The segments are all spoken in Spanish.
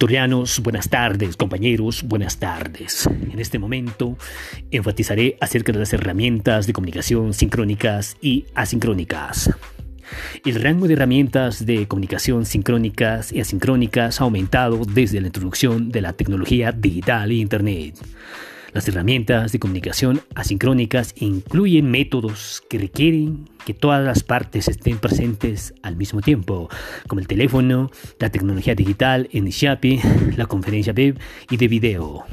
Tertulianos, buenas tardes, compañeros, buenas tardes. En este momento enfatizaré acerca de las herramientas de comunicación sincrónicas y asincrónicas. El rango de herramientas de comunicación sincrónicas y asincrónicas ha aumentado desde la introducción de la tecnología digital e Internet. Las herramientas de comunicación asincrónicas incluyen métodos que requieren que todas las partes estén presentes al mismo tiempo, como el teléfono, la tecnología digital en Ishapi, la conferencia web y de video,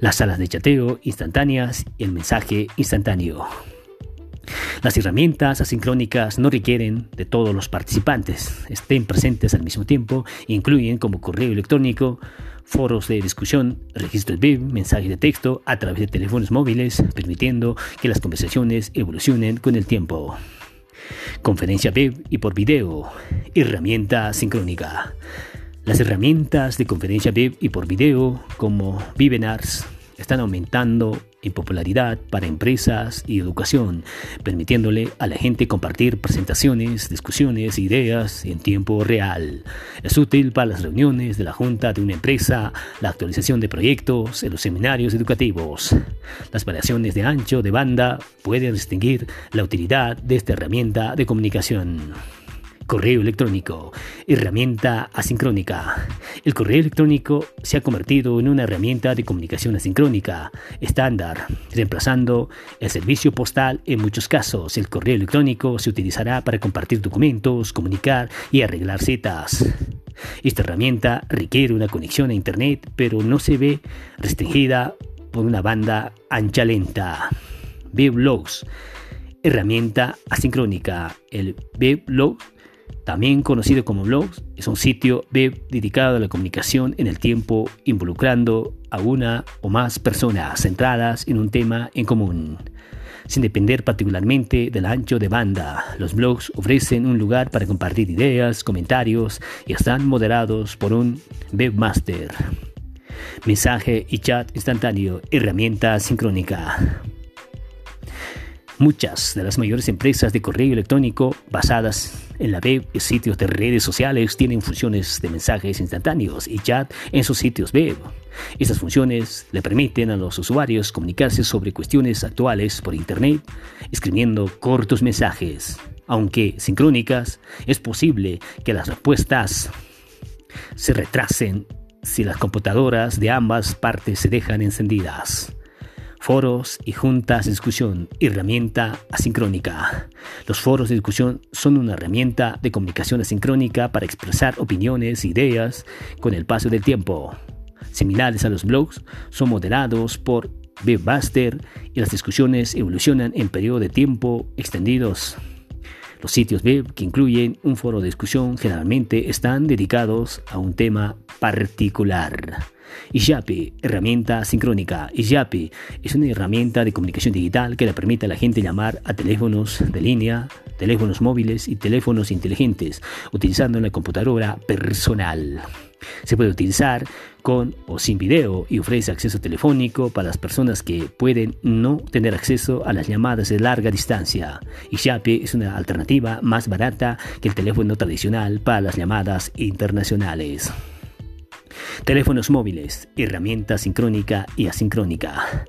las salas de chateo instantáneas y el mensaje instantáneo. Las herramientas asincrónicas no requieren de todos los participantes estén presentes al mismo tiempo, incluyen como correo electrónico, foros de discusión, registros web, mensajes de texto a través de teléfonos móviles, permitiendo que las conversaciones evolucionen con el tiempo. Conferencia web y por video, herramienta sincrónica. Las herramientas de conferencia web y por video como Vivenars están aumentando en popularidad para empresas y educación, permitiéndole a la gente compartir presentaciones, discusiones, ideas en tiempo real. Es útil para las reuniones de la junta de una empresa, la actualización de proyectos, en los seminarios educativos. Las variaciones de ancho de banda pueden distinguir la utilidad de esta herramienta de comunicación. Correo electrónico, herramienta asincrónica. El correo electrónico se ha convertido en una herramienta de comunicación asincrónica estándar, reemplazando el servicio postal en muchos casos. El correo electrónico se utilizará para compartir documentos, comunicar y arreglar citas. Esta herramienta requiere una conexión a Internet, pero no se ve restringida por una banda ancha lenta. Weblogs, herramienta asincrónica. El weblog también conocido como blogs, es un sitio web dedicado a la comunicación en el tiempo, involucrando a una o más personas centradas en un tema en común. Sin depender particularmente del ancho de banda, los blogs ofrecen un lugar para compartir ideas, comentarios y están moderados por un webmaster. Mensaje y chat instantáneo, herramienta sincrónica. Muchas de las mayores empresas de correo electrónico basadas en la web sitios de redes sociales tienen funciones de mensajes instantáneos y chat en sus sitios web. Estas funciones le permiten a los usuarios comunicarse sobre cuestiones actuales por Internet, escribiendo cortos mensajes. Aunque sincrónicas, es posible que las respuestas se retrasen si las computadoras de ambas partes se dejan encendidas foros y juntas de discusión, herramienta asincrónica. Los foros de discusión son una herramienta de comunicación asincrónica para expresar opiniones e ideas con el paso del tiempo. Similares a los blogs, son moderados por Webmaster y las discusiones evolucionan en periodo de tiempo extendidos. Los sitios web que incluyen un foro de discusión generalmente están dedicados a un tema particular. Iyapi, herramienta sincrónica. Iyapi es una herramienta de comunicación digital que le permite a la gente llamar a teléfonos de línea, teléfonos móviles y teléfonos inteligentes, utilizando una computadora personal. Se puede utilizar con o sin video y ofrece acceso telefónico para las personas que pueden no tener acceso a las llamadas de larga distancia. Iyapi es una alternativa más barata que el teléfono tradicional para las llamadas internacionales. Teléfonos móviles, herramienta sincrónica y asincrónica.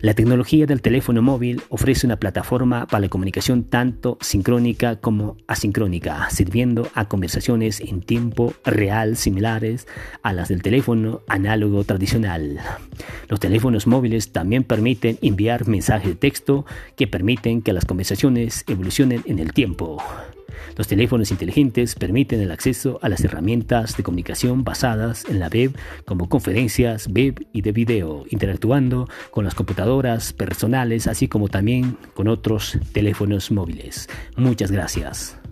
La tecnología del teléfono móvil ofrece una plataforma para la comunicación tanto sincrónica como asincrónica, sirviendo a conversaciones en tiempo real similares a las del teléfono análogo tradicional. Los teléfonos móviles también permiten enviar mensajes de texto que permiten que las conversaciones evolucionen en el tiempo. Los teléfonos inteligentes permiten el acceso a las herramientas de comunicación basadas en la web como conferencias, web y de video, interactuando con las computadoras personales así como también con otros teléfonos móviles. Muchas gracias.